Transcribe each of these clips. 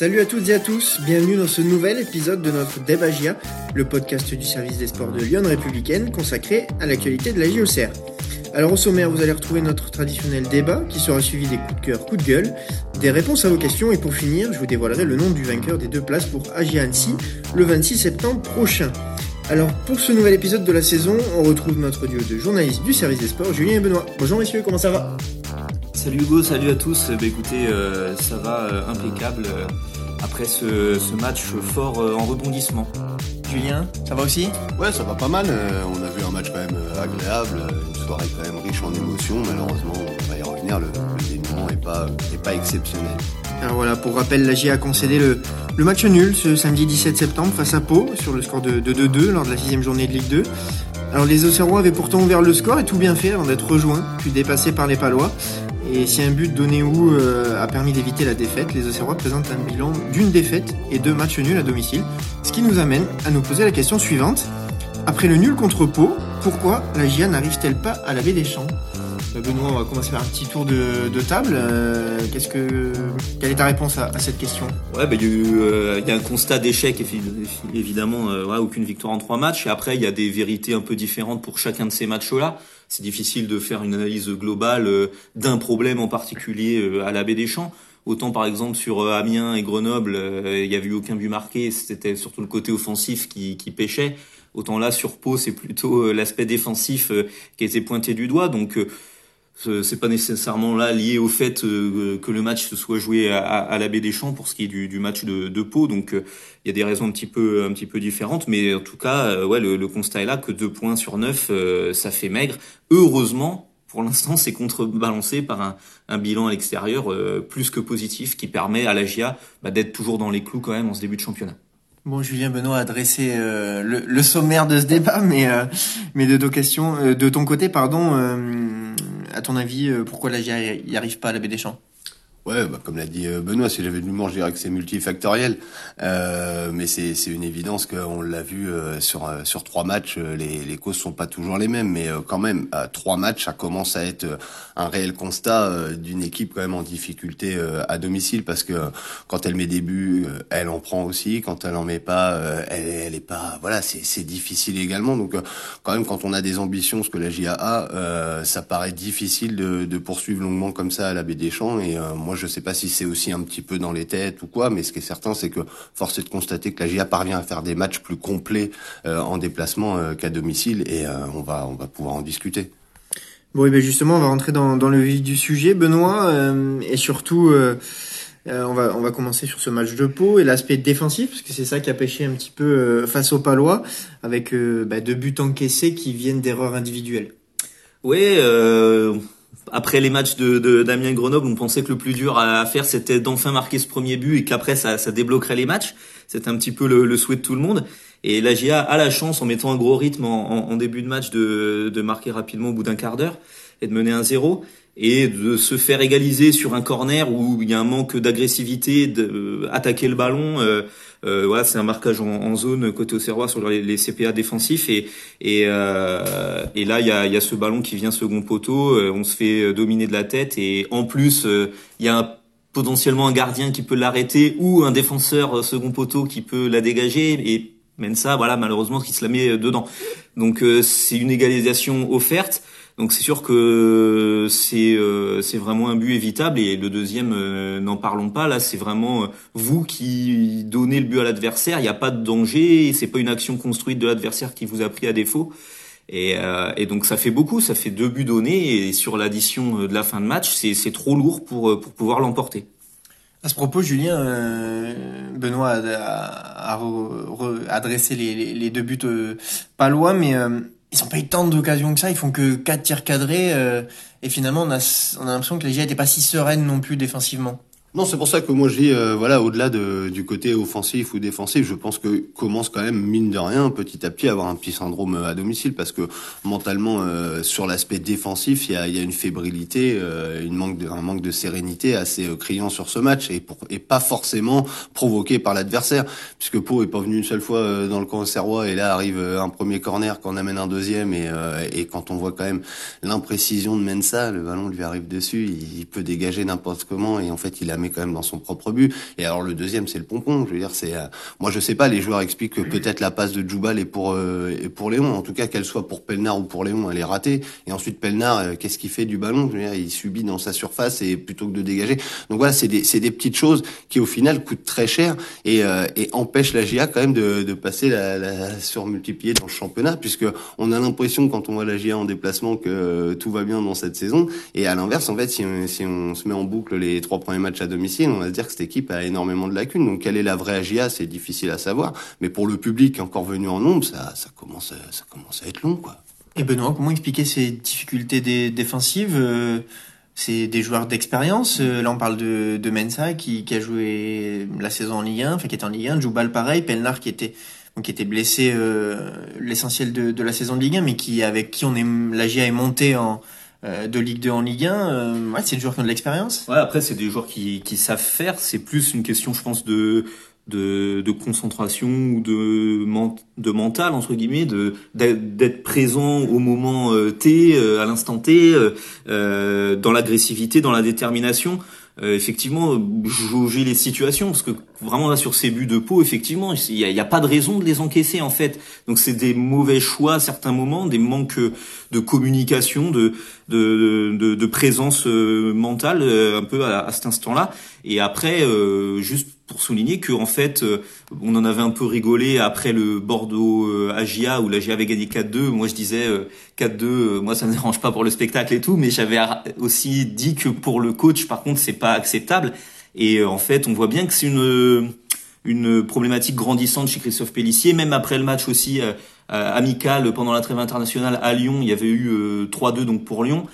Salut à toutes et à tous, bienvenue dans ce nouvel épisode de notre Débagia, le podcast du service des sports de Lyon Républicaine consacré à l'actualité de la JOCR. Alors au sommaire, vous allez retrouver notre traditionnel débat qui sera suivi des coups de cœur, coups de gueule, des réponses à vos questions et pour finir, je vous dévoilerai le nom du vainqueur des deux places pour AGA Annecy le 26 septembre prochain. Alors pour ce nouvel épisode de la saison, on retrouve notre duo de journalistes du service des sports, Julien et Benoît. Bonjour messieurs, comment ça va? Salut Hugo, salut à tous. Bah, écoutez, euh, ça va euh, impeccable euh, après ce, ce match fort euh, en rebondissement. Julien, ça va aussi? Ouais, ça va pas mal. Euh, on a vu un match quand même agréable, une soirée quand même riche en émotions. Malheureusement, on va y revenir, le, le dénouement est pas, est pas exceptionnel. Alors voilà, pour rappel, la GIA a concédé le, le match nul ce samedi 17 septembre face à Pau sur le score de 2-2 lors de la sixième journée de Ligue 2. Alors les Auxerrois avaient pourtant ouvert le score et tout bien fait avant d'être rejoints, puis dépassés par les Palois. Et si un but donné où euh, a permis d'éviter la défaite, les Auxerrois présentent un bilan d'une défaite et deux matchs nuls à domicile. Ce qui nous amène à nous poser la question suivante. Après le nul contre Pau, pourquoi la GIA n'arrive-t-elle pas à laver des champs? Benoît, on va commencer par un petit tour de, de table. Euh, Qu'est-ce que, quelle est ta réponse à, à cette question? Ouais, bah, il y, a eu, euh, il y a un constat d'échec, évi- évidemment, euh, ouais, aucune victoire en trois matchs. Et après, il y a des vérités un peu différentes pour chacun de ces matchs-là. C'est difficile de faire une analyse globale euh, d'un problème en particulier euh, à la baie des Champs. Autant par exemple sur euh, Amiens et Grenoble, euh, il y avait eu aucun but marqué, c'était surtout le côté offensif qui, qui pêchait. Autant là sur Pau, c'est plutôt euh, l'aspect défensif euh, qui a été pointé du doigt. Donc euh, c'est pas nécessairement lié au fait euh, que le match se soit joué à, à la baie des Champs pour ce qui est du, match de, de. Donc euh, il y a des raisons un petit peu un peu différentes, mais en tout cas, euh, le, constat est là que deux points sur neuf, euh, ça fait maigre. Heureusement. Pour l'instant, c'est contrebalancé par un, bilan à l'extérieur euh, plus que positif qui permet à la GIA bah, d'être toujours dans les clous quand même en ce début de championnat. Bon, Julien Benoît a dressé euh, le, sommaire de ce débat, mais, euh, mais de, questions, euh, de ton côté, pardon, euh, à ton avis, euh, pourquoi la GIA n'y arrive pas à la baie des champs? Ouais, bah, comme l'a dit euh, Benoît, si j'avais de l'humour, je dirais que c'est multifactoriel. Euh, mais c'est une évidence qu'on l'a vu euh, sur euh, sur trois matchs, les les causes sont pas toujours les mêmes, mais quand même à trois matchs, ça commence à être un réel constat d'une équipe quand même en difficulté à domicile, parce que quand elle met des buts, elle en prend aussi. Quand elle en met pas, elle elle est pas. Voilà, c'est difficile également. Donc quand même, quand on a des ambitions, ce que la GIA a, euh, ça paraît difficile de, de poursuivre longuement comme ça à la baie des Champs. Et je sais pas si c'est aussi un petit peu dans les têtes ou quoi, mais ce qui est certain, c'est que force est de constater que la GIA parvient à faire des matchs plus complets euh, en déplacement euh, qu'à domicile, et euh, on va on va pouvoir en discuter. Bon, et ben justement, on va rentrer dans, dans le vif du sujet, Benoît, euh, et surtout, euh, euh, on, va, on va commencer sur ce match de Pau et l'aspect défensif, parce que c'est ça qui a pêché un petit peu euh, face aux Palois, avec euh, bah, deux buts encaissés qui viennent d'erreurs individuelles. Euh, après les matchs de, de Damien Grenoble, on pensait que le plus dur à faire c'était d'enfin marquer ce premier but et qu'après ça, ça débloquerait les matchs. C'était un petit peu le, le souhait de tout le monde. Et la GIA a la chance, en mettant un gros rythme en, en- en début de match, de, de marquer rapidement au bout d'un quart d'heure et de mener un zéro et de se faire égaliser sur un corner où il y a un manque d'agressivité, d'attaquer le ballon. Euh, euh, voilà, c'est un marquage en, zone côté Auxerrois sur les, CPA défensifs et et, euh, et là il y a, y a ce ballon qui vient second poteau, euh, on se fait dominer de la tête et en plus euh, il y a potentiellement un gardien qui peut l'arrêter ou un défenseur euh, second poteau qui peut la dégager et Mensa voilà malheureusement qui se la met dedans. Donc euh, c'est une égalisation offerte. Donc c'est sûr que c'est euh, c'est vraiment un but évitable et le deuxième euh, n'en parlons pas. Là c'est vraiment euh, vous qui donnez le but à l'adversaire. Il n'y a pas de danger c'est pas une action construite de l'adversaire qui vous a pris à défaut. Et, euh, et donc ça fait beaucoup. Ça fait deux buts donnés et sur l'addition de la fin de match c'est c'est trop lourd pour euh, pour pouvoir l'emporter. À ce propos, Julien, euh, Benoît a, a- a re- re- adressé les, les, deux buts euh, palois, mais euh, ils ont pas eu tant d'occasions que ça. Ils font que quatre tirs cadrés, euh, et finalement, on a, on a l'impression que les GIA n'étaient pas si sereines non plus défensivement. Non, c'est pour ça que moi je dis, euh, voilà, au-delà de, du côté offensif ou défensif, je pense que commence quand même mine de rien, petit à petit, à avoir un petit syndrome euh, à domicile, parce que mentalement, euh, sur l'aspect défensif, il y a, y a une fébrilité, euh, une manque de, un manque de sérénité assez euh, criant sur ce match, et, pour, et pas forcément provoqué par l'adversaire, puisque Pau est pas venu une seule fois euh, dans le camp et là arrive un premier corner, qu'on amène un deuxième, et, et quand on voit quand même l'imprécision de Mensa, le ballon lui arrive dessus, il, il peut dégager n'importe comment, et en fait il a met quand même dans son propre but. Et alors le deuxième, c'est le pompon. Je veux dire, c'est moi je sais pas. Les joueurs expliquent que peut-être la passe de Djoubal est pour pour Léon. En tout cas, qu'elle soit pour Pelnard ou pour Léon, elle est ratée. Et ensuite Pelnard, qu'est-ce qu'il fait du ballon? Je veux dire, il subit dans sa surface et plutôt que de dégager. Donc voilà, c'est des c'est des petites choses qui au final coûtent très cher et et empêchent la GIA quand même de, de passer la, la surmultiplier dans le championnat puisque on a l'impression quand on voit la GIA en déplacement que tout va bien dans cette saison. Et à l'inverse, en fait, si on, si on se met en boucle les trois premiers matchs à domicile, on va se dire que cette équipe a énormément de lacunes. Donc, quelle est la vraie GIA C'est difficile à savoir. Mais pour le public encore venu en nombre, ça, ça commence, à, ça commence à être long, quoi. Et Benoît, comment expliquer ces difficultés défensives euh, C'est des joueurs d'expérience. Euh, là, on parle de, de Mensa qui, a joué la saison en Ligue 1, enfin qui est en Ligue 1, Joubal pareil, Pelnar qui était qui était blessé euh, l'essentiel de, la saison de Ligue 1, mais qui avec qui on est la GIA est montée en de Ligue 2 en Ligue 1, euh, ouais, c'est des joueurs qui ont de l'expérience. Ouais, après c'est des joueurs qui, qui savent faire. C'est plus une question, je pense, de de, de concentration ou de de mental entre guillemets, de d'être présent au moment euh, T, à l'instant T, dans l'agressivité, dans la détermination. Euh, effectivement jauger les situations parce que vraiment là sur ces buts de peau effectivement il n'y a, y a, pas de raison de les encaisser en fait donc c'est des mauvais choix à certains moments des manques de communication de de, de, de présence euh, mentale euh, un peu à, à cet instant là et après juste pour souligner que en fait, euh, on en avait un peu rigolé après le Bordeaux euh, Agia où l'Agia avait gagné 4-2. Moi, je disais 4-2, euh, moi ça me dérange pas pour le spectacle et tout, mais j'avais aussi dit que pour le coach, par contre, c'est pas acceptable. Et en fait, on voit bien que c'est une une problématique grandissante chez Christophe Pellissier, même après le match aussi amical pendant la trêve internationale à Lyon, il y avait eu 3-2 donc pour Lyon.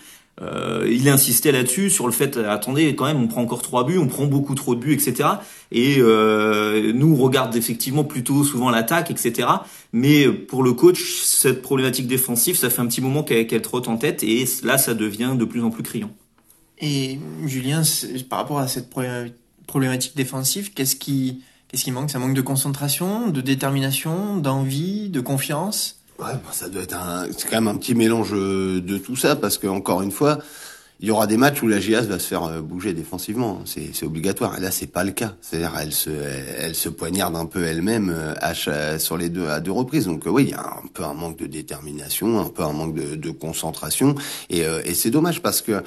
Euh, il insistait là-dessus sur le fait attendez quand même on prend encore trois buts on prend beaucoup trop de buts etc et euh, nous on regarde effectivement plutôt souvent l'attaque etc mais pour le coach cette problématique défensive ça fait un petit moment qu'elle trotte en tête et là ça devient de plus en plus criant. Et Julien par rapport à cette problématique défensive qu'est-ce qui qu'est-ce qui manque? Ça manque de concentration de détermination d'envie de confiance? Ouais, bah, ça doit être un, c'est quand même un petit mélange euh, de tout ça parce que encore une fois, il y aura des matchs où la GIAS va se faire euh, bouger défensivement, c'est, c'est obligatoire. Et là, c'est pas le cas. C'est-à-dire, elle se, elle, se poignarde un peu elle-même euh, à, sur les deux à deux reprises. Donc oui, il y a un peu un manque de détermination, un peu un manque de, de concentration, et, et c'est dommage parce que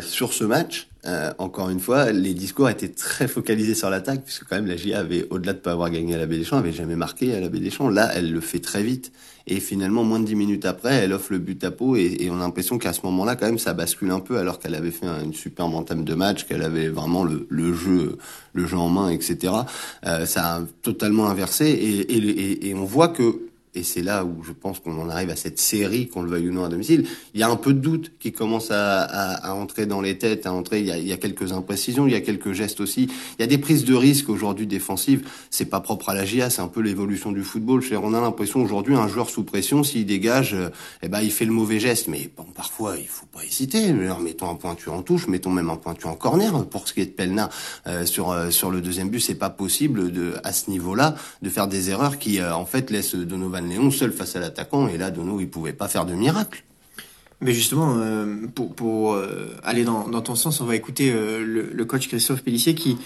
sur ce match, euh, encore une fois, les discours étaient très focalisés sur l'attaque, puisque quand même la GIA avait, au-delà de pas avoir gagné à la Baie des Champs, avait jamais marqué à la Baie des Champs. Là, elle le fait très vite. Et finalement, moins de dix minutes après, elle offre le but à peau, et, on a l'impression qu'à ce moment-là, quand même, ça bascule un peu, alors qu'elle avait fait une super entame de match, qu'elle avait vraiment le, le, jeu, le jeu en main, etc. Euh, ça a totalement inversé, et, et, et on voit que et c'est là où je pense qu'on en arrive à cette série, qu'on le veuille ou non à domicile, il y a un peu de doute qui commence à, à, à entrer dans les têtes, à entrer, il y, a, il y, a, quelques imprécisions, il y a quelques gestes aussi, il y a des prises de risques aujourd'hui défensives, c'est pas propre à la GIA, c'est un peu l'évolution du football, on a l'impression aujourd'hui un joueur sous pression, s'il dégage, eh ben il fait le mauvais geste, mais bon, parfois il faut pas hésiter, alors, mettons un pointu en touche, mettons même un pointu en corner, pour ce qui est de Pelna, euh, sur, euh, sur le deuxième but, c'est pas possible de, à ce niveau-là, de faire des erreurs qui euh, en fait laissent Donovan Léon seul face à l'attaquant, et là, Dono, il pouvait pas faire de miracle. Mais justement, euh, pour, pour euh, aller dans, dans, ton sens, on va écouter euh, le, le, coach Christophe Pellissier qui,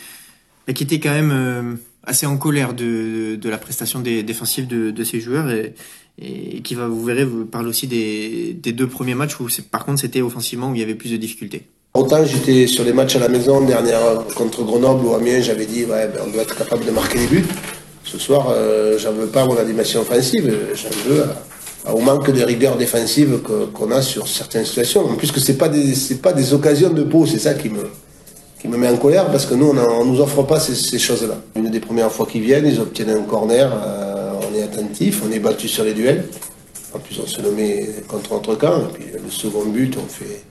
qui était quand même assez en colère de, de la prestation des, défensive de, de ses joueurs et, et qui va, vous verrez, vous parle aussi des, des deux premiers matchs où, par contre, c'était offensivement où il y avait plus de difficultés. Autant j'étais sur les matchs à la maison, dernière contre Grenoble ou Amiens, j'avais dit ouais, ben, on doit être capable de marquer des buts. Ce soir, euh, j'en veux pas à mon animation offensive, j'en veux au manque de rigueur défensive qu'on a sur certaines situations. En plus que c'est pas des pas des occasions de peau, c'est ça qui me qui me met en colère parce que nous on, on nous offre pas ces, choses-là. Une des premières fois qu'ils viennent, ils obtiennent un corner, euh, on est attentif, on est battu sur les duels. En plus on se nommait contre notre camp, et puis le second but on fait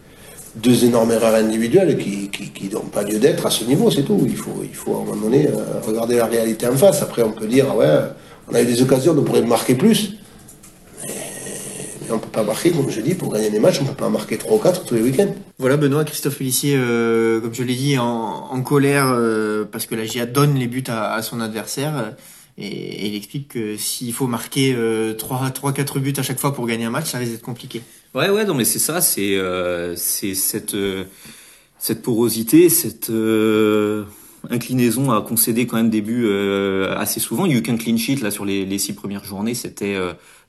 deux énormes erreurs individuelles qui, qui, n'ont pas lieu d'être à ce niveau, c'est tout. Il faut, il faut à un moment donné euh, regarder la réalité en face. Après, on peut dire, ouais, on a eu des occasions, on pourrait marquer plus. Mais, on ne peut pas marquer, comme je dis, pour gagner des matchs, on ne peut pas marquer 3 ou 4 tous les week-ends. Voilà, Benoît, Christophe Félissier, euh, comme je l'ai dit, en, colère euh, parce que la GIA donne les buts à, son adversaire. Et, il explique que s'il faut marquer 3-4 buts à chaque fois pour gagner un match, ça risque d'être compliqué. Ouais, ouais, non, mais c'est ça, c'est euh, c'est cette euh, cette porosité, cette inclinaison à concéder quand même des buts assez souvent. Il n'y a eu qu'un clean sheet là sur les, les six premières journées, c'était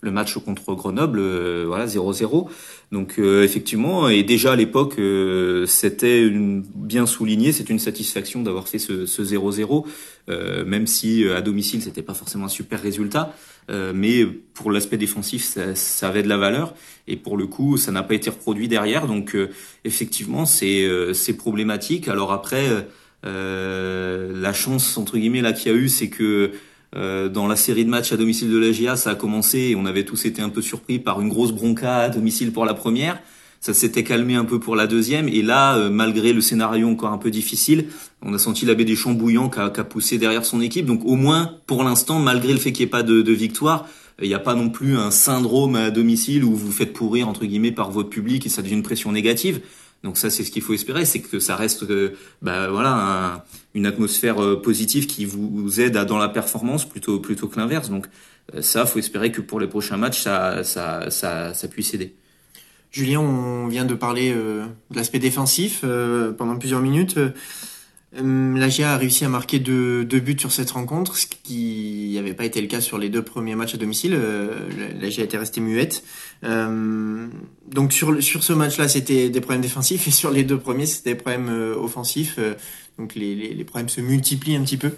le match contre Grenoble, voilà 0-0. Donc euh, effectivement, et déjà à l'époque, euh, c'était bien souligné, c'est une satisfaction d'avoir fait ce 0-0, euh, même si à domicile c'était pas forcément un super résultat, mais pour l'aspect défensif, ça, ça, avait de la valeur, et pour le coup, ça n'a pas été reproduit derrière, donc effectivement, c'est c'est problématique. Alors après, la chance entre guillemets là qu'il y a eu, c'est que euh, dans la série de matchs à domicile de la GIA, ça a commencé et on avait tous été un peu surpris par une grosse bronca à domicile pour la première. Ça s'était calmé un peu pour la deuxième et là, euh, malgré le scénario encore un peu difficile, on a senti l'abbé des champs bouillant qui a, poussé derrière son équipe. Donc au moins, pour l'instant, malgré le fait qu'il n'y ait pas de, de victoire, il n'y a pas non plus un syndrome à domicile où vous faites pourrir entre guillemets par votre public et ça devient une pression négative. Donc ça, c'est ce qu'il faut espérer, c'est que ça reste, euh, bah, voilà, une atmosphère euh, positive qui vous, aide à, dans la performance plutôt plutôt que l'inverse. Donc euh, ça, faut espérer que pour les prochains matchs, ça ça ça, ça puisse aider. Julien, on vient de parler de l'aspect défensif pendant plusieurs minutes. Euh, la GIA a réussi à marquer deux, buts sur cette rencontre, ce qui n'avait pas été le cas sur les deux premiers matchs à domicile. Euh, la GIA était restée muette. Euh, donc sur, sur ce match-là, c'était des problèmes défensifs et sur les deux premiers, c'était des problèmes offensifs. donc les, les problèmes se multiplient un petit peu.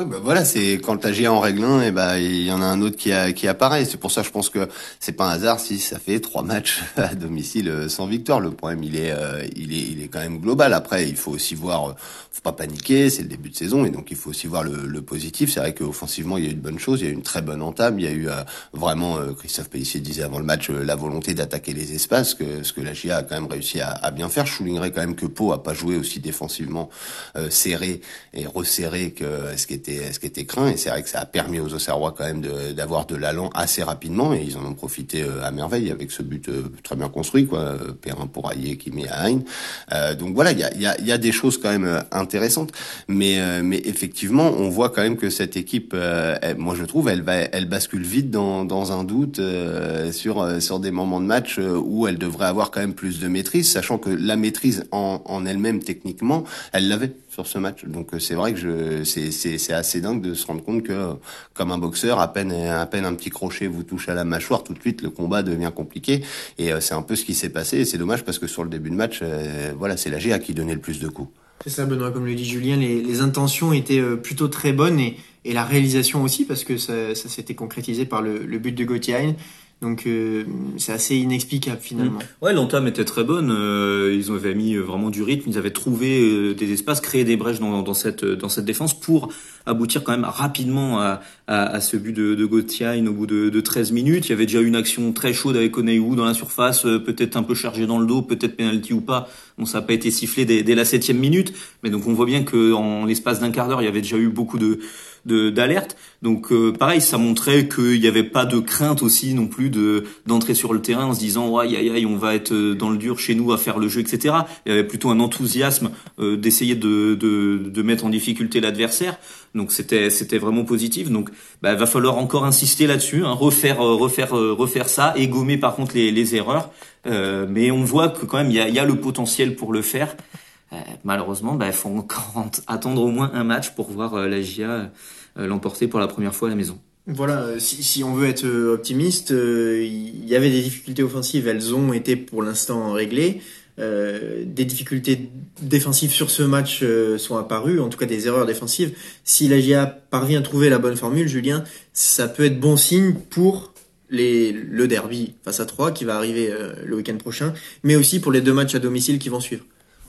Oui, bah voilà, c'est quand t'agis en règle 1, et ben il y en a un autre qui, a, qui apparaît. C'est pour ça, je pense que c'est pas un hasard si ça fait trois matchs à domicile euh, sans victoire. Le problème, il est, euh, il est, il est quand même global. Après, il faut aussi voir, euh, faut pas paniquer, c'est le début de saison, et donc il faut aussi voir le, le positif. C'est vrai qu'offensivement, il y a eu de bonnes choses, il y a eu une très bonne entame, il y a eu vraiment, Christophe Pellissier disait avant le match, la volonté d'attaquer les espaces, que ce que la GIA a quand même réussi à, à, bien faire. Je soulignerais quand même que Pau a pas joué aussi défensivement serré et resserré que ce qui était ce qui était craint et c'est vrai que ça a permis aux Auxerrois quand même d'avoir de, l'allant assez rapidement et ils en ont profité euh, à merveille avec ce but euh, très bien construit quoi euh, Perrin pour Ayer qui met à Hein donc voilà il y a, y, y a des choses quand même intéressantes. Mais mais effectivement on voit quand même que cette équipe moi je trouve elle va elle bascule vite dans, dans un doute sur sur des moments de match où elle devrait avoir quand même plus de maîtrise sachant que la maîtrise en elle-même techniquement elle l'avait sur ce match. Donc euh, c'est vrai que je c'est assez dingue de se rendre compte que comme un boxeur, à peine à peine un petit crochet vous touche à la mâchoire, tout de suite le combat devient compliqué. Et euh, c'est un peu ce qui s'est passé. Et c'est dommage parce que sur le début de match, euh, voilà, c'est la GA qui donnait le plus de coups. C'est ça, Benoît, comme le dit Julien, les, intentions étaient plutôt très bonnes et, et la réalisation aussi parce que ça, ça s'était concrétisé par le, le but de Gauthier. Donc euh, c'est assez inexplicable finalement. Mmh. Ouais, l'entame était très bonne. Euh, ils avaient mis euh, vraiment du rythme. Ils avaient trouvé des espaces, créé des brèches dans, dans, cette dans cette défense pour aboutir quand même rapidement à, à, à ce but de, de Gauthier au bout de, de 13 minutes. Il y avait déjà une action très chaude avec Oneiwu dans la surface, peut-être un peu chargé dans le dos, peut-être penalty ou pas. Bon, ça n'a pas été sifflé dès, dès la septième minute, mais donc on voit bien que en l'espace d'un quart d'heure, il y avait déjà eu beaucoup de d'alerte. Donc euh, pareil, ça montrait qu'il n'y avait pas de crainte aussi non plus de d'entrer sur le terrain en se disant ouais aïe aïe on va être euh, dans le dur chez nous à faire le jeu etc. Il y avait plutôt un enthousiasme euh, d'essayer de, de, de mettre en difficulté l'adversaire. Donc c'était c'était vraiment positif. Donc bah, va falloir encore insister là-dessus, hein, refaire refaire refaire ça et gommer par contre les, les erreurs. mais on voit que quand même il y a, y a le potentiel pour le faire. Euh, malheureusement, il bah, faut encore attendre au moins un match pour voir euh, la GIA euh, l'emporter pour la première fois à la maison. Voilà, si, on veut être optimiste, il y avait des difficultés offensives, elles ont été pour l'instant réglées. Des difficultés défensives sur ce match sont apparues, en tout cas des erreurs défensives. Si la GIA parvient à trouver la bonne formule, Julien, ça peut être bon signe pour le derby face à 3 qui va arriver le week-end prochain, mais aussi pour les deux matchs à domicile qui vont suivre.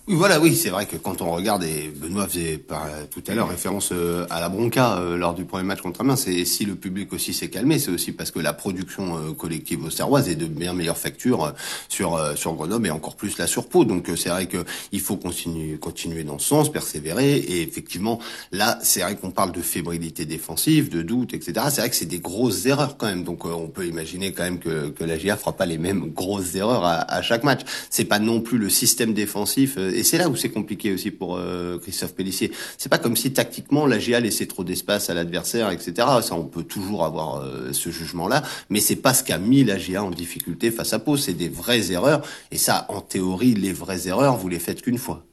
Oui, voilà, oui, c'est vrai que quand on regarde, et Benoît faisait par, tout à l'heure référence euh, à la bronca euh, lors du premier match contre Amiens, c'est si le public aussi s'est calmé, c'est aussi parce que la production euh, collective auxerroise est de bien meilleure facture sur sur Grenoble et encore plus là sur Pau. Donc c'est vrai que il faut continuer continuer dans ce sens, persévérer. Et effectivement, là, c'est vrai qu'on parle de fébrilité défensive, de doute, etc. C'est vrai que c'est des grosses erreurs quand même. Donc on peut imaginer quand même que que la GIA fera pas les mêmes grosses erreurs à, à chaque match. C'est pas non plus le système défensif et c'est là où c'est compliqué aussi pour euh, Christophe Pellissier. C'est pas comme si tactiquement la GIA laissait trop d'espace à l'adversaire, etc. Ça, on peut toujours avoir euh, ce jugement-là, mais c'est pas ce qu'a mis la GIA en difficulté face à Pau. C'est des vraies erreurs, et ça, en théorie, les vraies erreurs, vous les faites qu'une fois.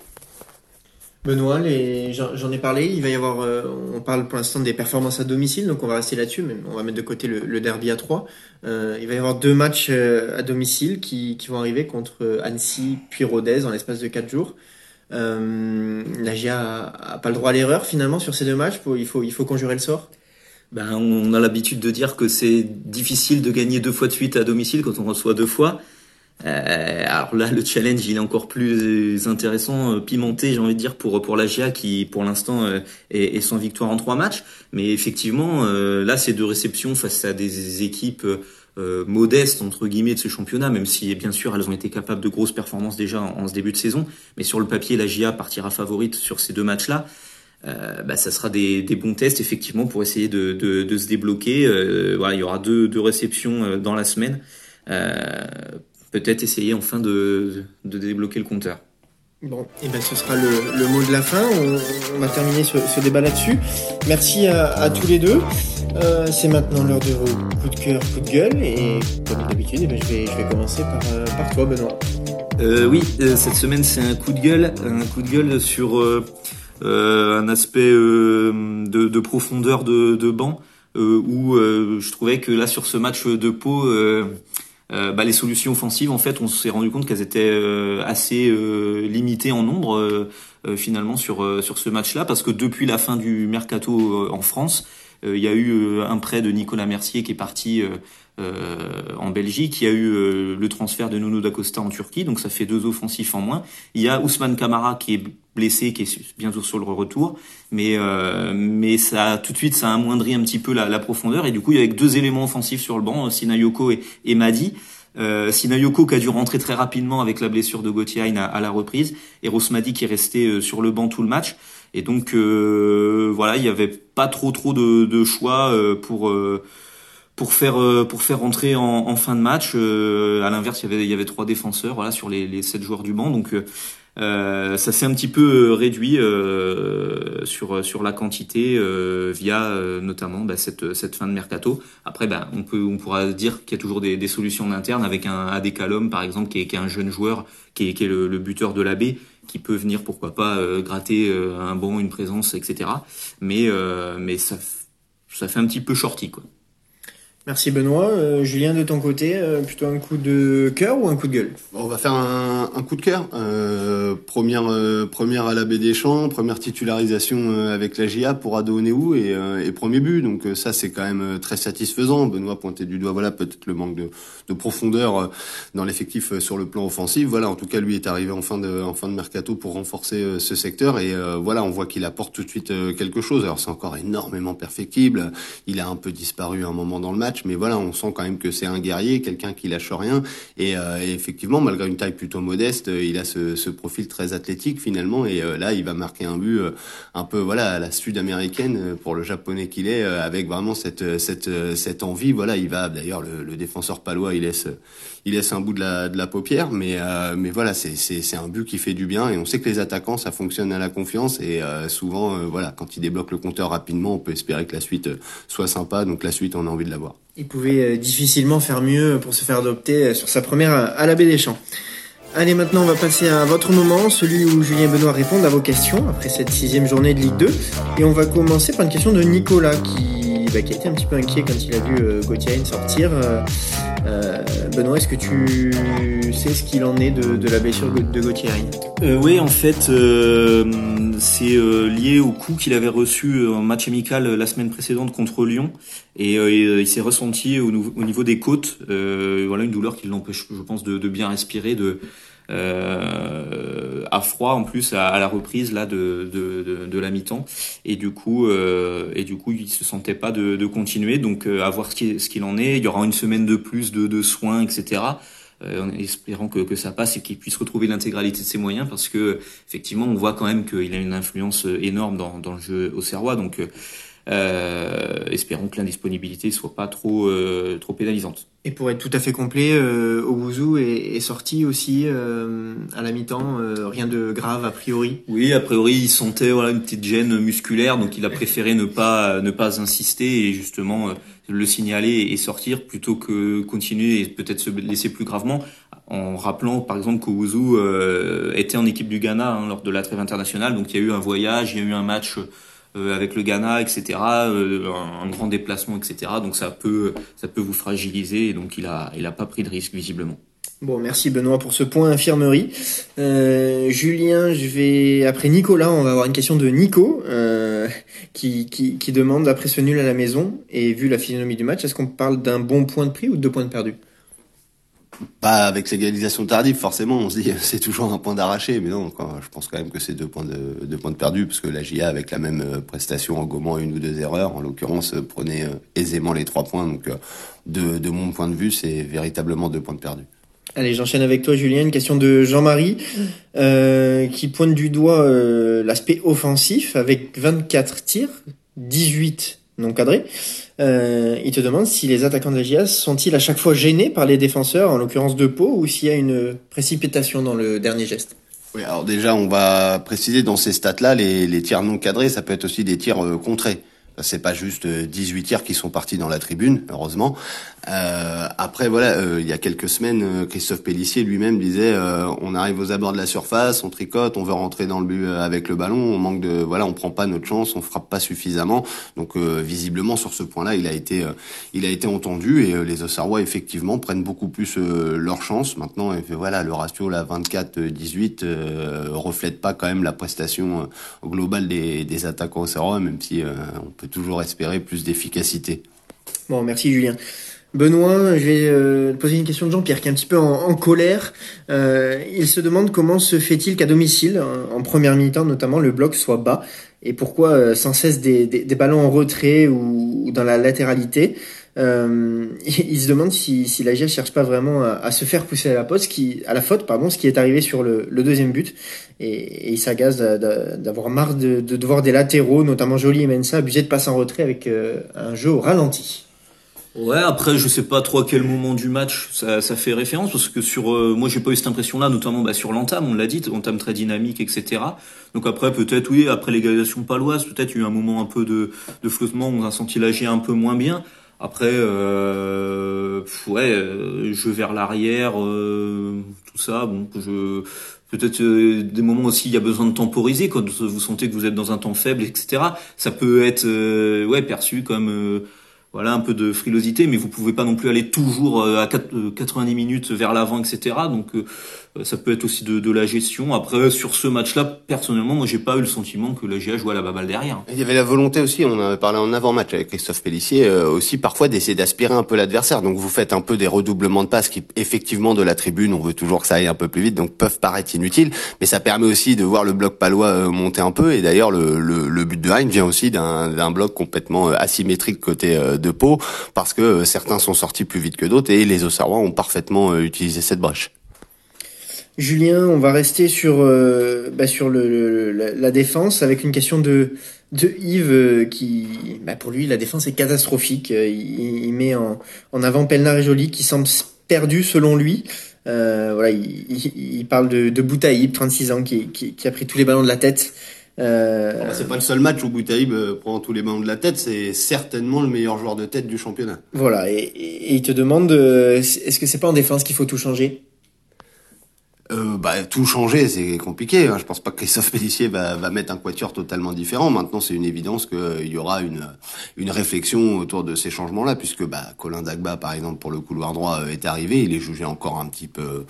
Benoît, j'en ai parlé, il va y avoir, euh, on parle pour l'instant des performances à domicile, donc on va rester là-dessus, mais on va mettre de côté le, derby à 3. Euh, il va y avoir deux matchs euh, à domicile qui, vont arriver contre Annecy puis Rodez en l'espace de 4 jours. La GIA a, pas le droit à l'erreur finalement sur ces deux matchs, il, faut, il faut conjurer le sort ben, On a l'habitude de dire que c'est difficile de gagner deux fois de suite à domicile quand on reçoit deux fois. Euh, alors là, le challenge, il est encore plus intéressant, euh, pimenté, j'ai envie de dire, pour pour la GIA qui, pour l'instant, euh, est, est, sans victoire en trois matchs. Mais effectivement, là, c'est deux réceptions face à des équipes modestes entre guillemets de ce championnat, même si bien sûr elles ont été capables de grosses performances déjà en, ce début de saison. Mais sur le papier, la GIA partira favorite sur ces deux matchs-là. Euh, bah, ça sera des, des, bons tests effectivement pour essayer de, de, de se débloquer. voilà, il y aura deux, deux réceptions dans la semaine peut-être essayer enfin de, de, débloquer le compteur. Bon, et eh ben ce sera le, le mot de la fin. On, va terminer ce, ce débat là-dessus. Merci à, à, tous les deux. Euh, c'est maintenant l'heure de vos coups de cœur, coups de gueule. Et comme d'habitude, eh ben, je, vais, je vais commencer par, euh, par toi, Benoît. Euh, oui, euh, cette semaine c'est un coup de gueule, un coup de gueule sur euh, un aspect de, de, profondeur de, de banc où je trouvais que là sur ce match de Pau euh, bah, les solutions offensives, en fait, on s'est rendu compte qu'elles étaient euh, assez euh, limitées en nombre finalement sur sur ce match-là, parce que depuis la fin du mercato en France, il y a eu un prêt de Nicolas Mercier qui est parti en Belgique. Il y a eu le transfert de Nuno Dacosta en Turquie, donc ça fait deux offensifs en moins. Il y a Ousmane Kamara qui est blessé, qui est bientôt sur le retour, mais mais ça tout de suite ça amoindrit un petit peu la, la, profondeur et du coup il y avait deux éléments offensifs sur le banc, Sinayoko et, et Madi. Euh, Sinayoko qui a dû rentrer très rapidement avec la blessure de Gauthier à, la reprise et Rosmadi qui est resté euh, sur le banc tout le match et donc euh, voilà il y avait pas trop trop de, de choix euh, pour pour faire pour faire rentrer en, en fin de match à l'inverse il y avait il y avait trois défenseurs voilà sur les, les sept joueurs du banc donc euh, ça s'est un petit peu euh, réduit euh, sur sur la quantité euh, via euh, notamment bah, cette cette fin de mercato. Après, bah, on peut on pourra dire qu'il y a toujours des, des solutions internes avec un Adécalum par exemple qui est, qui est un jeune joueur qui est, qui est le, le buteur de l'AB qui peut venir pourquoi pas gratter un bon une présence etc. Mais mais ça ça fait un petit peu shorty quoi. Merci Benoît. Euh, Julien, de ton côté, euh, plutôt un coup de cœur ou un coup de gueule? On va faire un, coup de cœur. Euh, première, euh, première à la des Champs, première titularisation avec la GIA pour Adoneu et, et premier but. Donc ça, c'est quand même très satisfaisant. Benoît pointait du doigt, voilà, peut-être le manque de, de profondeur dans l'effectif sur le plan offensif. Voilà, en tout cas, lui est arrivé en fin de, en fin de mercato pour renforcer ce secteur et voilà, on voit qu'il apporte tout de suite quelque chose. Alors c'est encore énormément perfectible. Il a un peu disparu un moment dans le match mais voilà, on sent quand même que c'est un guerrier, quelqu'un qui lâche rien. Et, euh, effectivement, malgré une taille plutôt modeste, euh, il a ce, profil très athlétique finalement. Et euh, là, il va marquer un but un peu voilà à la sud-américaine pour le japonais qu'il est, avec vraiment cette cette cette envie. Voilà, il va d'ailleurs le, défenseur palois, il laisse il laisse un bout de la de la paupière, mais mais voilà, c'est c'est c'est un but qui fait du bien. Et on sait que les attaquants, ça fonctionne à la confiance. Et souvent, voilà, quand ils débloquent le compteur rapidement, on peut espérer que la suite soit sympa. Donc la suite, on a envie de la voir il pouvait euh, difficilement faire mieux pour se faire adopter euh, sur sa première à la baie des Champs. Allez, maintenant, on va passer à votre moment, celui où Julien Benoît répondent à vos questions après cette sixième journée de Ligue 2. Et on va commencer par une question de Nicolas qui, bah, qui a été un petit peu inquiet quand il a vu euh, Gauthier sortir. Euh, euh, Benoît, est-ce que tu sais ce qu'il en est de, la blessure de Gauthier euh, Oui, en fait, c'est lié au coup qu'il avait reçu en match amical la semaine précédente contre Lyon. Et il s'est ressenti au, au, niveau des côtes, voilà une douleur qui l'empêche, je pense, de, bien respirer, euh, à froid en plus à, à, la reprise là de, de, de, de la mi-temps. Et du coup euh, et du coup il se sentait pas de, de continuer. Donc euh, à voir ce qu'il en est. Il y aura une semaine de plus de, de soins etc euh, en espérant que, que ça passe et qu'il puisse retrouver l'intégralité de ses moyens. Parce que effectivement on voit quand même qu'il a une influence énorme dans, dans le jeu au Serrois. Donc euh, espérons que l'indisponibilité soit pas trop euh, trop pénalisante. Et pour être tout à fait complet, euh, Obuzu est, est, sorti aussi euh, à la mi-temps, euh, rien de grave a priori. Oui, a priori il sentait voilà une petite gêne musculaire, donc il a préféré ne pas ne pas insister et justement le signaler et sortir plutôt que continuer et peut-être se laisser plus gravement. en rappelant par exemple qu'Owuzu euh, était en équipe du Ghana hein, lors de la trêve internationale, donc il y a eu un voyage, il y a eu un match euh, avec le Ghana, etc., euh, un, grand déplacement, etc. Donc ça peut, ça peut vous fragiliser, et donc il a, il a pas pris de risque visiblement. Bon, merci Benoît pour ce point infirmerie. Euh, Julien, je vais après Nicolas, on va avoir une question de Nico euh, qui, qui, qui demande après ce nul à la maison et vu la physionomie du match, est-ce qu'on parle d'un bon point de prix ou de deux points de perdu? Pas avec l'égalisation tardive, forcément, on se dit c'est toujours un point d'arraché, mais non, quand, je pense quand même que c'est deux points de deux points de perdu parce que la GIA avec la même euh, prestation en gommant une ou deux erreurs, en l'occurrence prenait euh, aisément les trois points, donc de, de mon point de vue, c'est véritablement deux points de perdu. Allez, j'enchaîne avec toi, Julien. Une question de Jean-Marie euh, qui pointe du doigt euh, l'aspect offensif avec 24 tirs, 18 non cadrés. Euh, il te demande si les attaquants de la GIA sont-ils à chaque fois gênés par les défenseurs, en l'occurrence de Pau, ou s'il y a une précipitation dans le dernier geste. Oui, alors déjà, on va préciser dans ces stats-là, les, les tirs non cadrés, ça peut être aussi des tirs euh, contrés. C'est pas juste 18 tirs qui sont partis dans la tribune, heureusement. Euh, après, voilà, euh, il y a quelques semaines, euh, Christophe Pellissier lui-même disait on arrive aux abords de la surface, on tricote, on veut rentrer dans le but avec le ballon, on manque de, voilà, on prend pas notre chance, on frappe pas suffisamment. Donc visiblement sur ce point-là, il a été, il a été entendu et les Auxerrois effectivement prennent beaucoup plus leur chance. Maintenant, voilà, le ratio là 24-18 reflète pas quand même la prestation globale des, des attaquants Auxerrois, même si on peut toujours espérer plus d'efficacité. Bon, merci Julien. Benoît, je vais euh, poser une question de Jean-Pierre qui est un petit peu en, colère. Euh, il se demande comment se fait-il qu'à domicile, en, première mi-temps notamment, le bloc soit bas et pourquoi euh, sans cesse des, ballons en retrait ou, dans la latéralité. Euh, il, se demande si, si la GIA cherche pas vraiment à, se faire pousser à la, poste, qui, à la faute, pardon, ce qui est arrivé sur le, deuxième but. Et, il s'agace d'avoir marre de, de, voir des latéraux, notamment Jolie et Mensa, abuser de passer en retrait avec un jeu au ralenti. Ouais, après je sais pas trop à quel moment du match ça, ça fait référence parce que sur euh, moi j'ai pas eu cette impression-là, notamment bah, sur l'entame, on l'a dit, entame très dynamique, etc. Donc après peut-être oui, après l'égalisation paloise, peut-être il y a eu un moment un peu de, de flottement, on a senti l'AG un peu moins bien. Après, euh, ouais, euh, jeu vers l'arrière, euh, tout ça, bon, je peut-être euh, des moments aussi il y a besoin de temporiser quand vous sentez que vous êtes dans un temps faible, etc. Ça peut être euh, ouais perçu comme voilà un peu de frilosité, mais vous pouvez pas non plus aller toujours à 90 minutes vers l'avant, etc. Donc ça peut être aussi de, de, la gestion. Après, sur ce match-là, personnellement, moi, j'ai pas eu le sentiment que la GA jouait à la baballe derrière. Il y avait la volonté aussi, on avait parlé en avant-match avec Christophe Pellissier, euh, aussi parfois d'essayer d'aspirer un peu l'adversaire. Donc vous faites un peu des redoublements de passes qui, effectivement, de la tribune, on veut toujours que ça aille un peu plus vite, donc peuvent paraître inutiles. Mais ça permet aussi de voir le bloc palois euh, monter un peu. Et d'ailleurs, le, le, but de Hein vient aussi d'un bloc complètement euh, asymétrique côté de Pau, parce que certains sont sortis plus vite que d'autres et les Auxerrois ont parfaitement utilisé cette brèche. Julien, on va rester sur euh, bah, sur la, défense avec une question de de Yves euh, qui, bah, pour lui, la défense est catastrophique. Euh, il, met en, en avant Pelnard et Joly qui semble perdu selon lui. Euh, voilà, il, parle de, de Boutaïb, 36 ans, qui, a pris tous les ballons de la tête. Euh... Ah, c'est pas le seul match où Boutaïb prend tous les ballons de la tête, c'est certainement le meilleur joueur de tête du championnat. Voilà, et, et, et il te demande, est-ce que c'est pas en défense qu'il faut tout changer? Euh, bah, tout changer, c'est compliqué. Hein. Je pense pas que Christophe Pellissier va, va mettre un quatuor totalement différent. Maintenant, c'est une évidence qu'il euh, y aura une, une réflexion autour de ces changements-là, puisque bah, Colin Dagba, par exemple, pour le couloir droit, euh, est arrivé. Il est jugé encore un petit peu,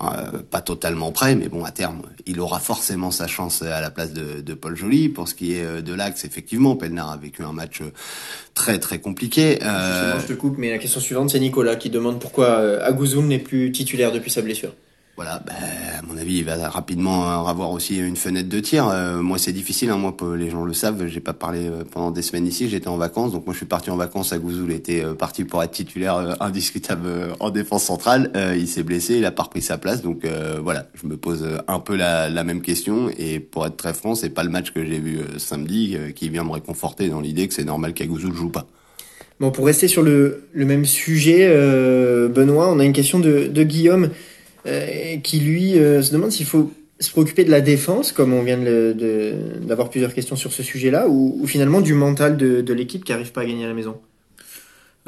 euh, pas totalement prêt, mais bon, à terme, il aura forcément sa chance à la place de, de Paul Joly. Pour ce qui est de l'axe, effectivement, Pelnard a vécu un match très très compliqué. Euh... Je te coupe, mais la question suivante, c'est Nicolas qui demande pourquoi Agouzoum n'est plus titulaire depuis sa blessure. Voilà, ben, à mon avis, il va rapidement avoir aussi une fenêtre de tir. Euh, moi, c'est difficile, hein, moi, les gens le savent, j'ai pas parlé euh, pendant des semaines ici, j'étais en vacances, donc moi je suis parti en vacances à Gouzoul, était euh, parti pour être titulaire euh, indiscutable euh, en défense centrale. il s'est blessé, il a pas repris sa place, donc voilà, je me pose un peu la, même question. Et pour être très franc, c'est pas le match que j'ai vu samedi qui vient me réconforter dans l'idée que c'est normal qu'Agouzoul joue pas. Bon, pour rester sur le, même sujet, Benoît, on a une question de Guillaume. Euh, qui lui euh, se demande s'il faut se préoccuper de la défense, comme on vient d'avoir plusieurs questions sur ce sujet-là, ou, ou, finalement du mental de, de l'équipe qui n'arrive pas à gagner à la maison?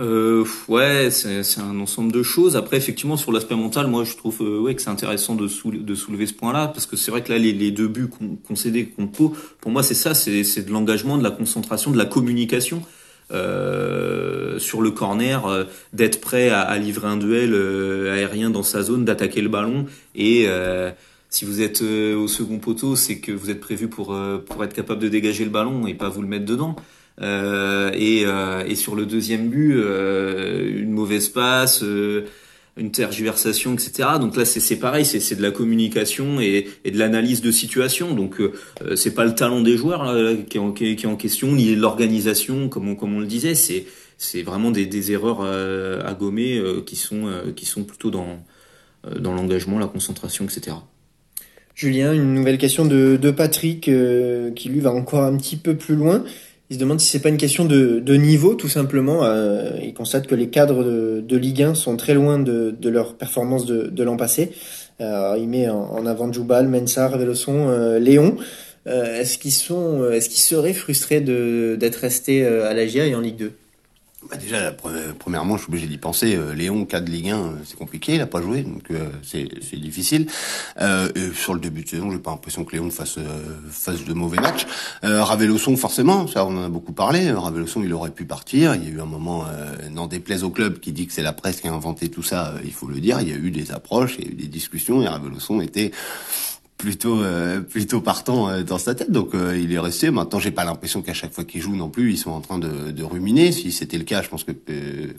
Euh, ouais, c'est un ensemble de choses. Après, effectivement, sur l'aspect mental, moi, je trouve euh, ouais que c'est intéressant de, de soulever ce point-là, parce que c'est vrai que là, les, les deux buts concédés contre Pau, pour moi, c'est ça, c'est de l'engagement, de la concentration, de la communication. Euh, sur le corner, euh, d'être prêt à, à, livrer un duel euh, aérien dans sa zone, d'attaquer le ballon. Et si vous êtes au second poteau, c'est que vous êtes prévu pour, pour être capable de dégager le ballon et pas vous le mettre dedans. Et, et, sur le deuxième but, une mauvaise passe une tergiversation, etc. Donc là, c'est pareil, c'est de la communication et, et de l'analyse de situation. Donc euh, c'est pas le talent des joueurs qui, est en, qui, est en, question, ni l'organisation, comme on, comme on le disait. C'est c'est vraiment des, des erreurs euh, à gommer euh, qui sont euh, qui sont plutôt dans dans l'engagement, la concentration, etc. Julien, une nouvelle question de, de Patrick qui lui va encore un petit peu plus loin. Il se demande si c'est pas une question de, de niveau, tout simplement. Euh, il constate que les cadres de, de, Ligue 1 sont très loin de, de leur performance de, de l'an passé. Euh, il met en, avant Djoubal, Mensah, Velosson, euh, Léon. Euh, est-ce qu'ils sont, est-ce qu'ils seraient frustrés d'être restés euh, à la GIA et en Ligue 2 bah déjà, premièrement, je suis obligé d'y penser. Euh, Léon, 4 Ligue 1, euh, c'est compliqué, il a pas joué, donc euh, c'est difficile. Euh, sur le début de saison, j'ai pas l'impression que Léon fasse fasse de mauvais matchs. Euh, Ravelosson, forcément, ça on en a beaucoup parlé. Ravelosson, il aurait pu partir. Il y a eu un moment, n'en déplaise au club, qui dit que c'est la presse qui a inventé tout ça. il faut le dire. Il y a eu des approches, il y a eu des discussions, et Ravelosson était plutôt euh, plutôt partant euh, dans sa tête. Donc euh, il est resté. Maintenant j'ai pas l'impression qu'à chaque fois qu'il joue non plus ils sont en train de, de ruminer. Si c'était le cas je pense que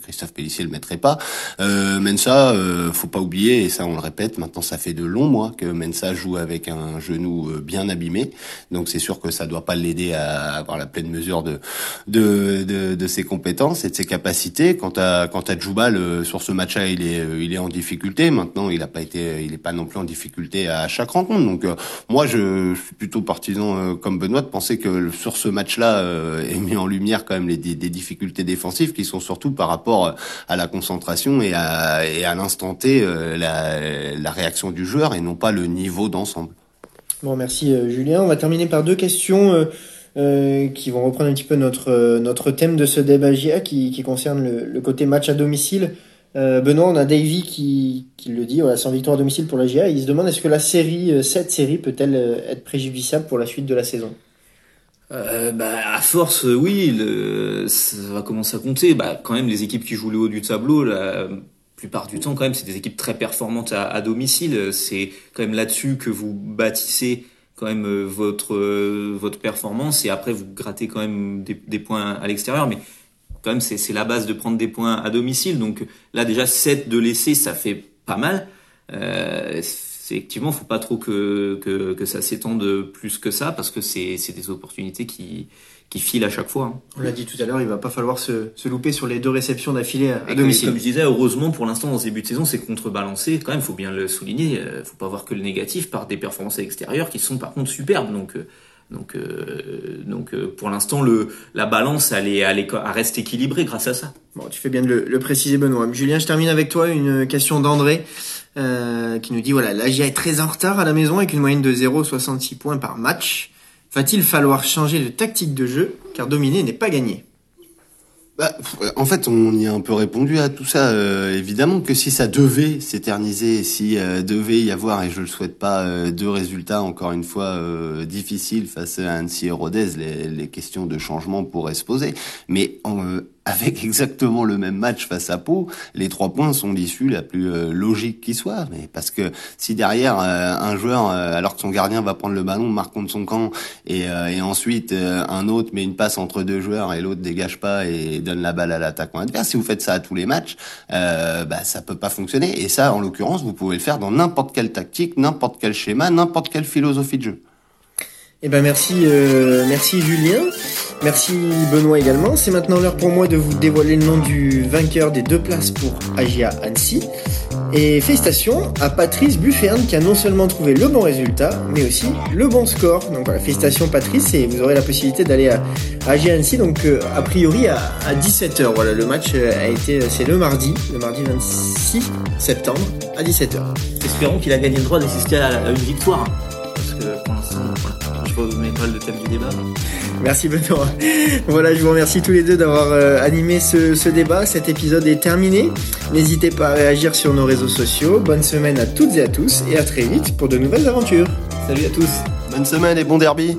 Christophe Pellissier le mettrait pas. Euh, Mensa faut pas oublier et ça on le répète maintenant ça fait de longs mois que Mensa joue avec un genou bien abîmé. Donc c'est sûr que ça doit pas l'aider à avoir la pleine mesure de de, de, ses compétences et de ses capacités. Quant à quant à Djoubal sur ce match-là il est il est en difficulté. Maintenant il a pas été il est pas non plus en difficulté à chaque rencontre euh, moi, je, suis plutôt partisan euh, comme Benoît de penser que sur ce match-là euh, est mis en lumière quand même les, des, difficultés défensives qui sont surtout par rapport à la concentration et à, l'instant T la, réaction du joueur et non pas le niveau d'ensemble. Bon, merci Julien. On va terminer par deux questions. Qui vont reprendre un petit peu notre notre thème de ce débat GIA qui, concerne le, côté match à domicile. Euh, Benoît, on a Davy qui, le dit, voilà, sans victoire à domicile pour la GA. Il se demande est-ce que la série, euh, cette série peut-elle euh, être préjudiciable pour la suite de la saison? Euh, bah, à force, oui, le, ça va commencer à compter. Bah, quand même, les équipes qui jouent le haut du tableau, la plupart du temps, quand même, c'est des équipes très performantes à, à domicile. C'est quand même là-dessus que vous bâtissez quand même votre votre performance et après vous grattez quand même des, des points à l'extérieur. Mais quand même, c'est la base de prendre des points à domicile. Donc là, déjà, 7 de laisser, ça fait pas mal. Euh, effectivement, faut pas trop que, que, que ça s'étende plus que ça, parce que c'est des opportunités qui, qui filent à chaque fois. Hein. On l'a dit tout à l'heure, il va pas falloir se, se louper sur les deux réceptions d'affilée à, domicile. Comme je disais, heureusement, pour l'instant, dans ce début de saison, c'est contrebalancé. Quand même, faut bien le souligner. Euh, faut pas voir que le négatif par des performances extérieures qui sont par contre superbes. Donc, euh, donc, euh, donc euh, pour l'instant, le la balance elle est, elle, est, elle reste équilibrée grâce à ça. Bon, tu fais bien de le, le préciser, Benoît. Julien, je termine avec toi une question d'André euh, qui nous dit voilà, l'AGIA est très en retard à la maison avec une moyenne de 0,66 points par match. Va-t-il falloir changer de tactique de jeu? Car dominer n'est pas gagné bah, en fait, on y a un peu répondu à tout ça. Euh, évidemment que si ça devait s'éterniser, si euh, devait y avoir, et je le souhaite pas, euh, deux résultats encore une fois difficiles face à Annecy et Rodez, les, les, questions de changement pourraient se poser. Mais avec exactement le même match face à Pau, les trois points sont l'issue la plus euh, logique qui soit. Mais parce que si derrière euh, un joueur, euh, alors que son gardien va prendre le ballon, marque contre son camp, et, et ensuite un autre met une passe entre deux joueurs et l'autre dégage pas et donne la balle à l'attaquant adverse, si vous faites ça à tous les matchs, bah ça peut pas fonctionner. Et ça, en l'occurrence, vous pouvez le faire dans n'importe quelle tactique, n'importe quel schéma, n'importe quelle philosophie de jeu. Eh ben merci, euh, merci Julien, merci Benoît également. C'est maintenant l'heure pour moi de vous dévoiler le nom du vainqueur des deux places pour Agia Annecy. Et félicitations à Patrice Buffern qui a non seulement trouvé le bon résultat, mais aussi le bon score. Donc voilà, félicitations Patrice et vous aurez la possibilité d'aller à Agia Annecy. Donc euh, a priori à, à 17h. Voilà, le match euh, a été, c'est le mardi, le mardi 26 septembre à 17h. Espérons qu'il a gagné le droit d'assister à une victoire. Pas le thème du débat. Merci Benoît. Voilà, je vous remercie tous les deux d'avoir euh, animé ce, ce débat. Cet épisode est terminé. N'hésitez pas à réagir sur nos réseaux sociaux. Bonne semaine à toutes et à tous et à très vite pour de nouvelles aventures. Salut à tous. Bonne semaine et bon derby